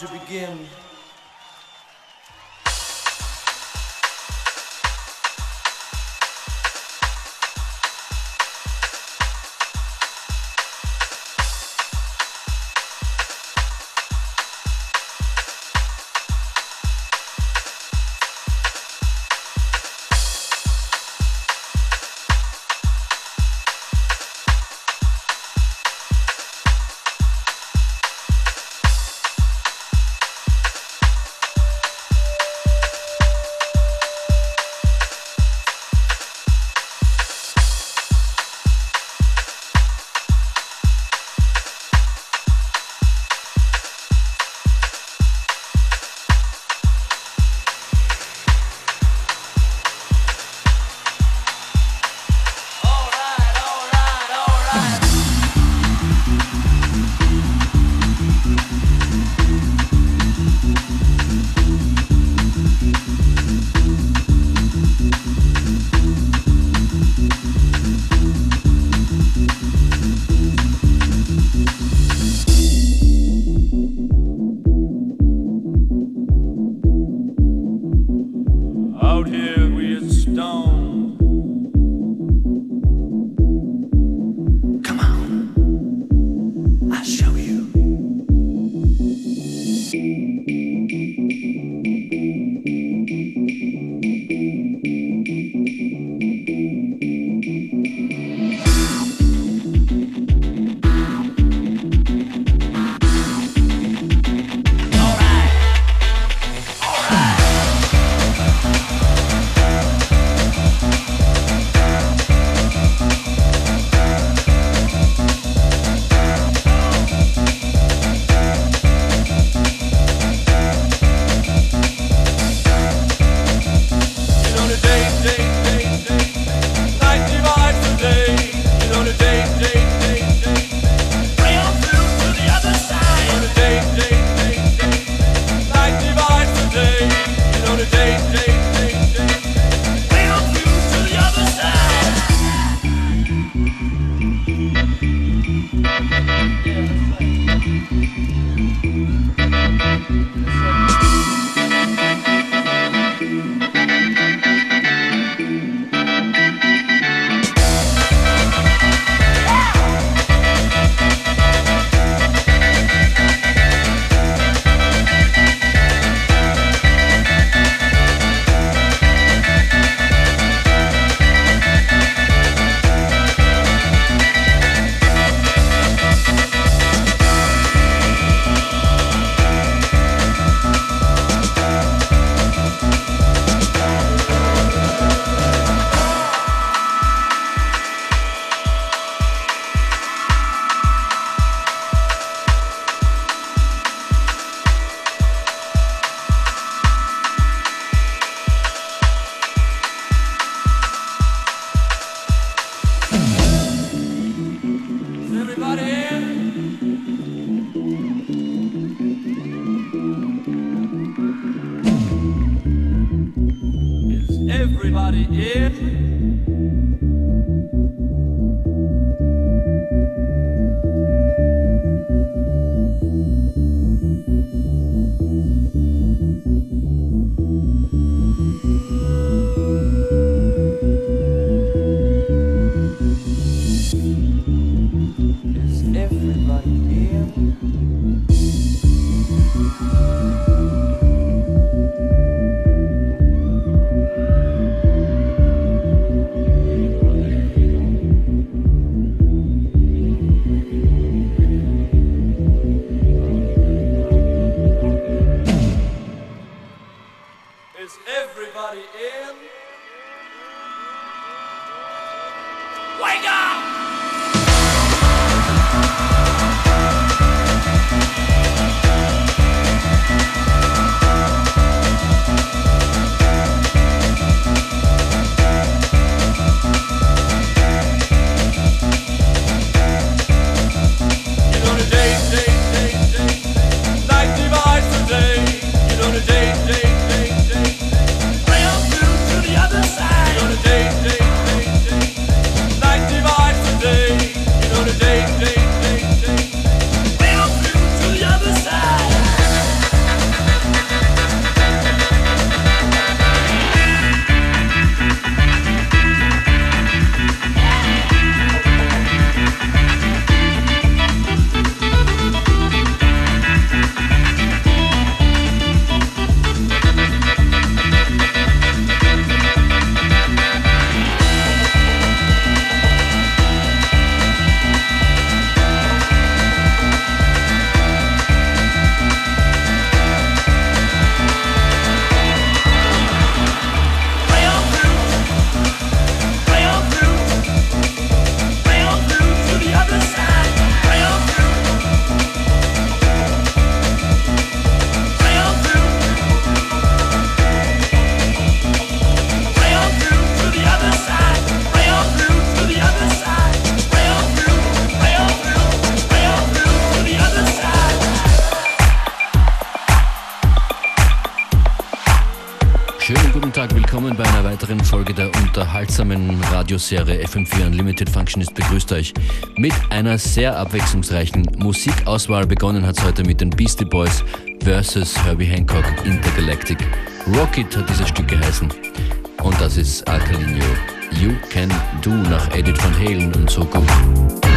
to begin. everybody. Unterhaltsamen Radioserie FM4 Unlimited Functionist begrüßt euch mit einer sehr abwechslungsreichen Musikauswahl. Begonnen hat es heute mit den Beastie Boys versus Herbie Hancock Intergalactic. Rocket hat dieses Stück geheißen. Und das ist Alkalinio. You Can Do nach Edith Van Halen und so gut.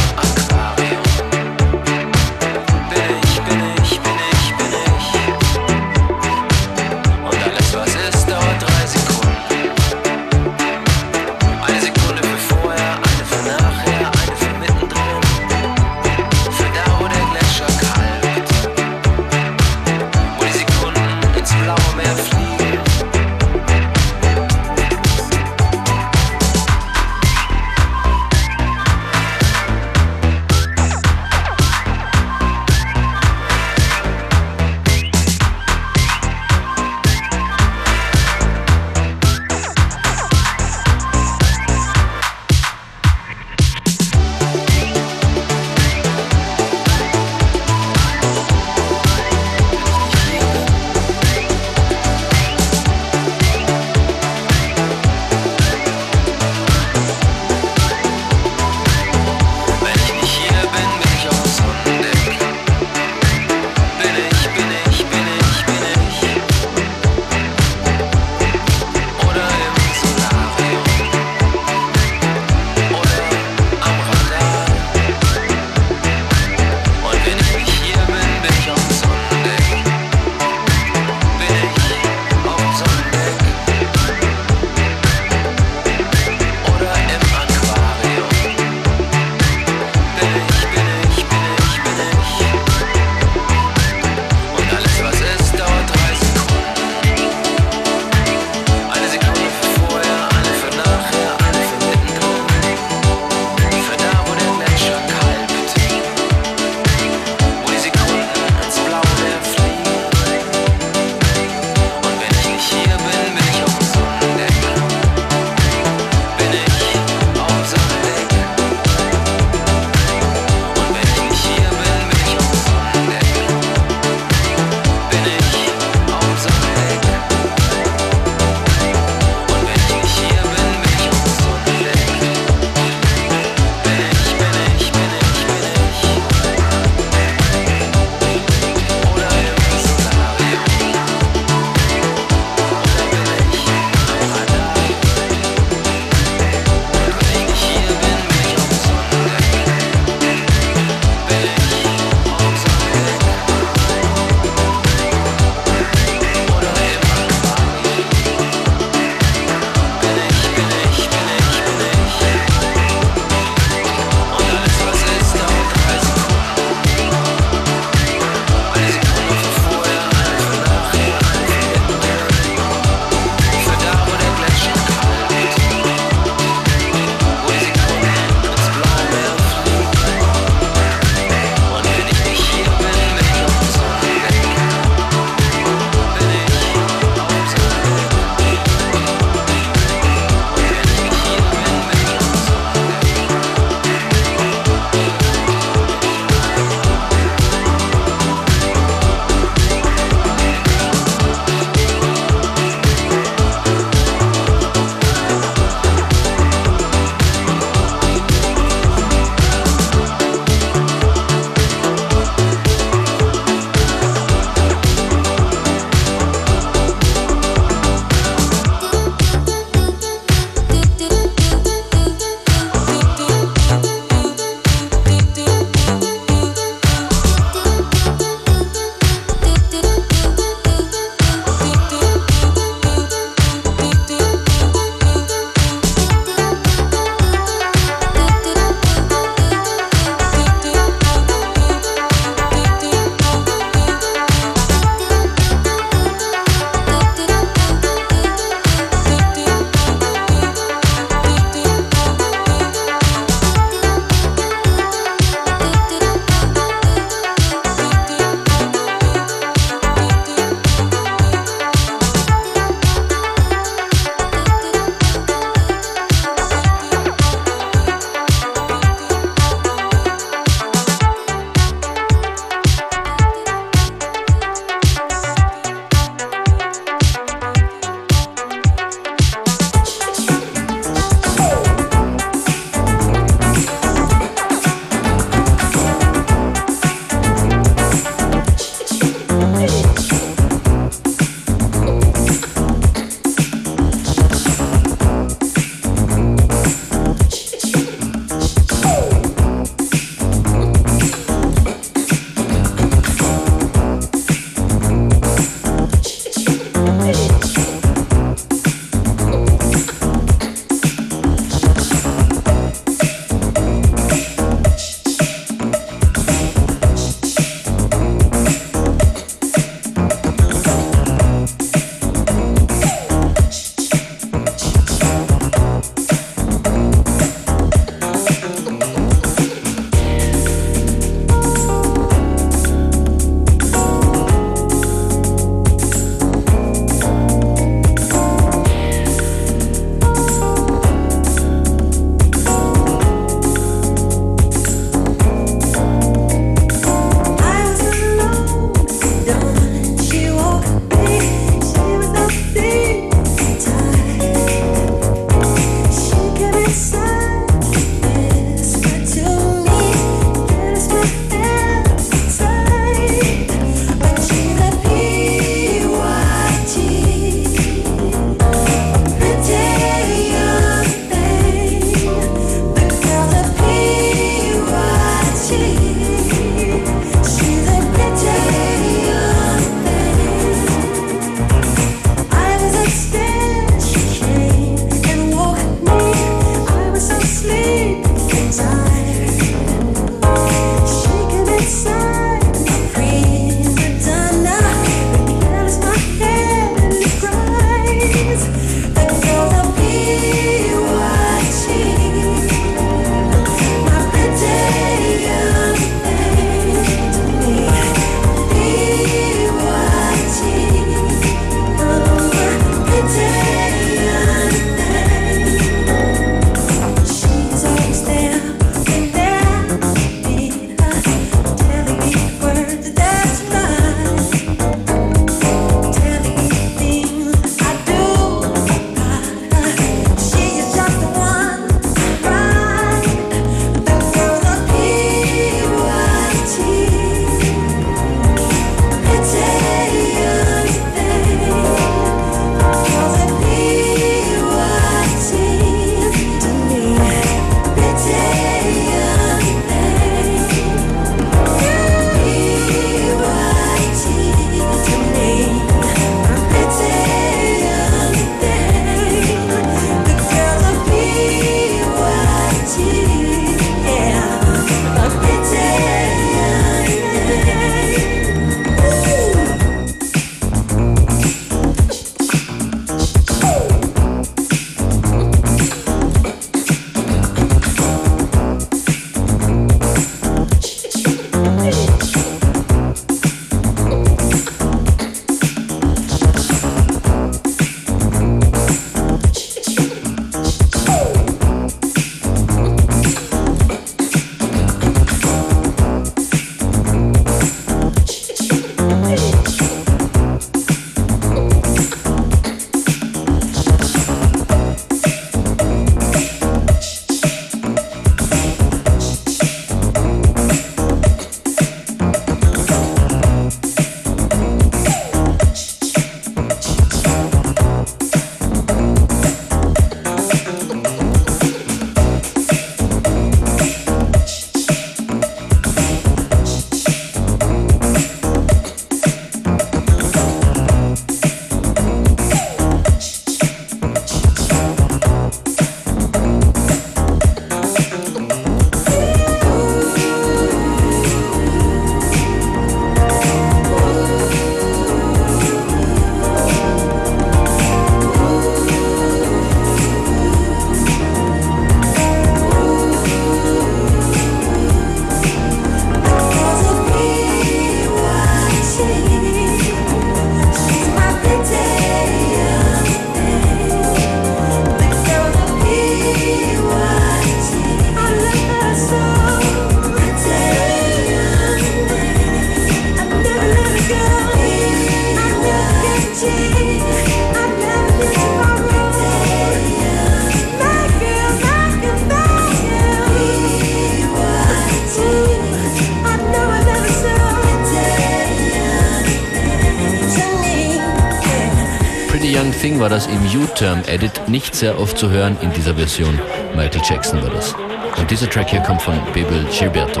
War das im U-Term-Edit nicht sehr oft zu hören in dieser Version. Michael Jackson war das. Und dieser Track hier kommt von Bebel Gilberto.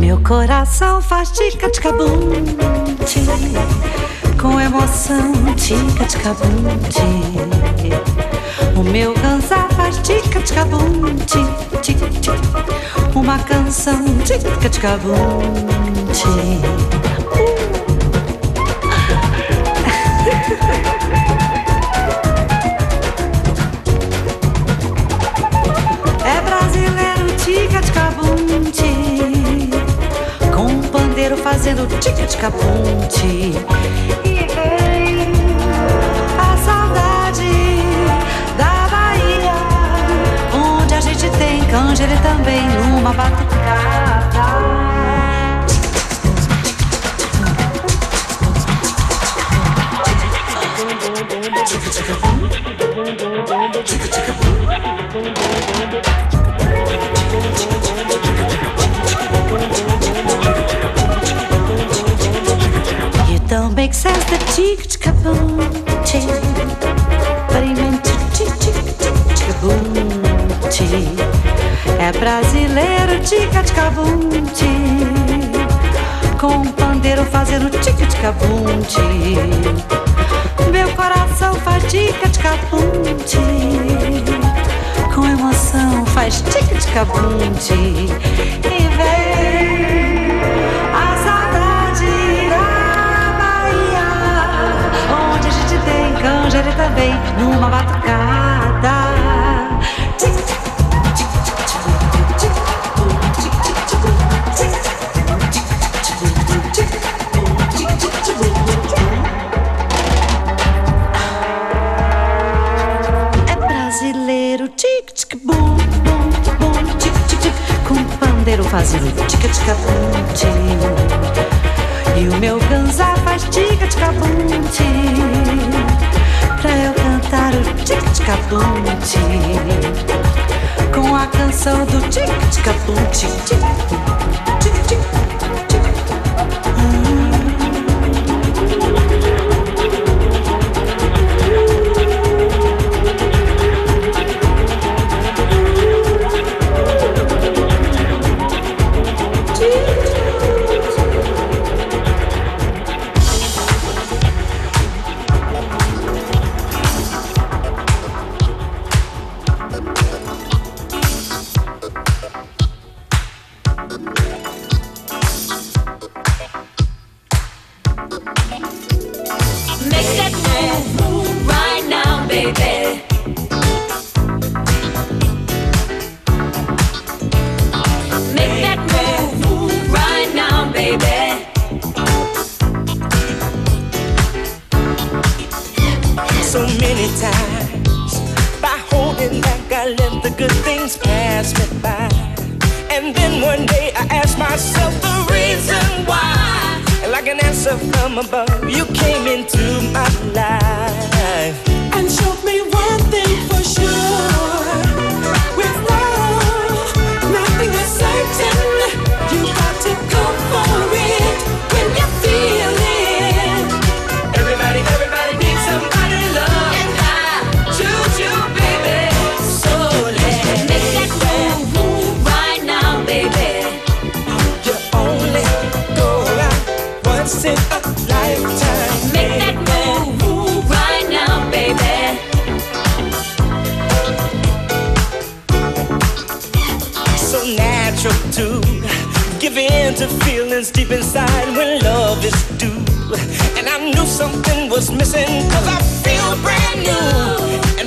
Meu coração faz tica-tica-bum Com emoção, tica-tica-bum O meu cansar faz tica-tica-bum Uma canção, tica-tica-bum fazendo tic-tic-a-ponte. E vem a saudade da Bahia, onde a gente tem canja, também numa batucada. É brasileiro tica ticabum com um pandeiro fazendo tica ticabum meu coração faz tica ticabum com emoção faz tica ticabum e vem também numa batucada. É brasileiro, tic tic bum bum bum tic tic tic com pandeiro fazendo tic tic bum tic. E o meu ganzá faz tic tic bum tic pra eu cantar o tic-tic-a-bum Com a canção do tic-tic-a-bum tic-tic-tic Make from above.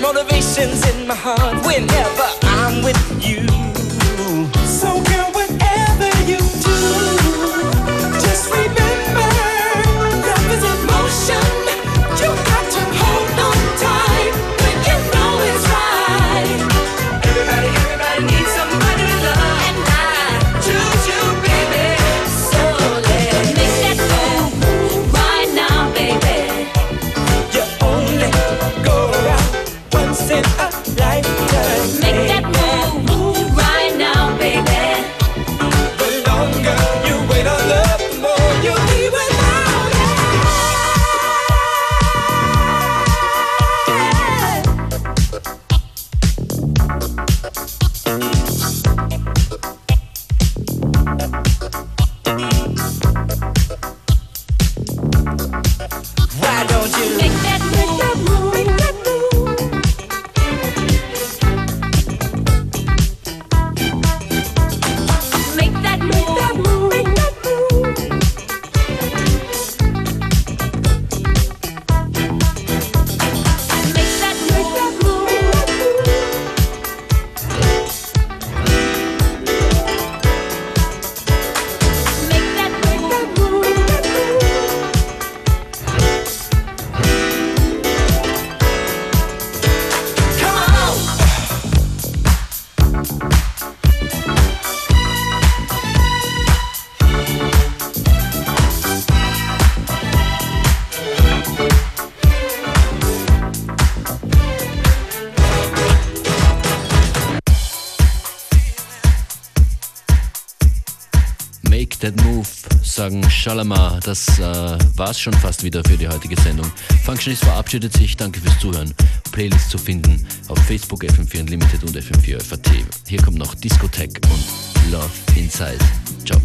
motivation's in my heart. Whenever sagen Shalama. Das äh, war's schon fast wieder für die heutige Sendung. Functionist verabschiedet sich. Danke fürs Zuhören. Playlist zu finden auf Facebook FM4 Unlimited und FM4 FAT. Hier kommt noch Discotheque und Love Inside. Ciao.